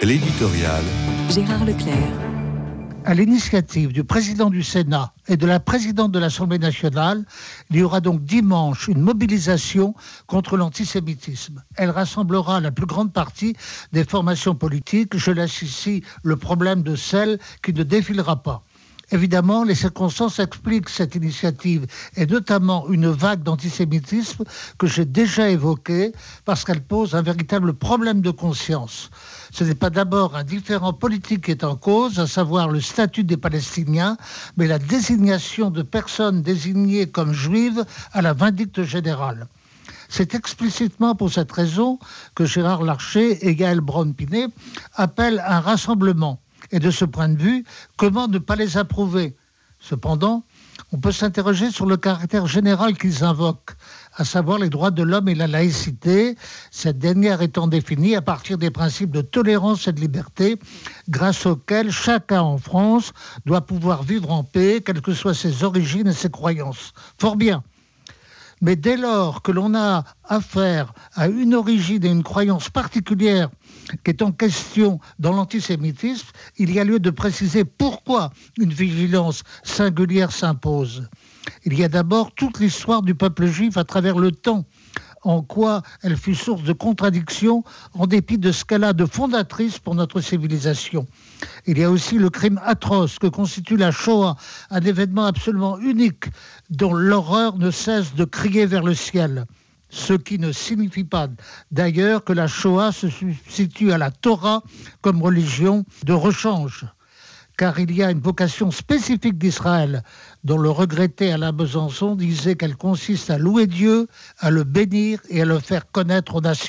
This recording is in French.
L'éditorial. Gérard Leclerc. À l'initiative du président du Sénat et de la présidente de l'Assemblée nationale, il y aura donc dimanche une mobilisation contre l'antisémitisme. Elle rassemblera la plus grande partie des formations politiques. Je laisse ici le problème de celle qui ne défilera pas. Évidemment, les circonstances expliquent cette initiative et notamment une vague d'antisémitisme que j'ai déjà évoquée parce qu'elle pose un véritable problème de conscience. Ce n'est pas d'abord un différent politique qui est en cause, à savoir le statut des Palestiniens, mais la désignation de personnes désignées comme juives à la vindicte générale. C'est explicitement pour cette raison que Gérard Larcher et Gaël Braun-Pinet appellent un rassemblement et de ce point de vue, comment ne pas les approuver? Cependant, on peut s'interroger sur le caractère général qu'ils invoquent, à savoir les droits de l'homme et la laïcité, cette dernière étant définie à partir des principes de tolérance et de liberté, grâce auxquels chacun en France doit pouvoir vivre en paix, quelles que soient ses origines et ses croyances. Fort bien. Mais dès lors que l'on a affaire à une origine et une croyance particulière qui est en question dans l'antisémitisme, il y a lieu de préciser pourquoi une vigilance singulière s'impose. Il y a d'abord toute l'histoire du peuple juif à travers le temps en quoi elle fut source de contradictions en dépit de ce qu'elle a de fondatrice pour notre civilisation. Il y a aussi le crime atroce que constitue la Shoah, un événement absolument unique dont l'horreur ne cesse de crier vers le ciel. Ce qui ne signifie pas d'ailleurs que la Shoah se substitue à la Torah comme religion de rechange car il y a une vocation spécifique d'Israël, dont le regretté Alain Besançon disait qu'elle consiste à louer Dieu, à le bénir et à le faire connaître aux nations.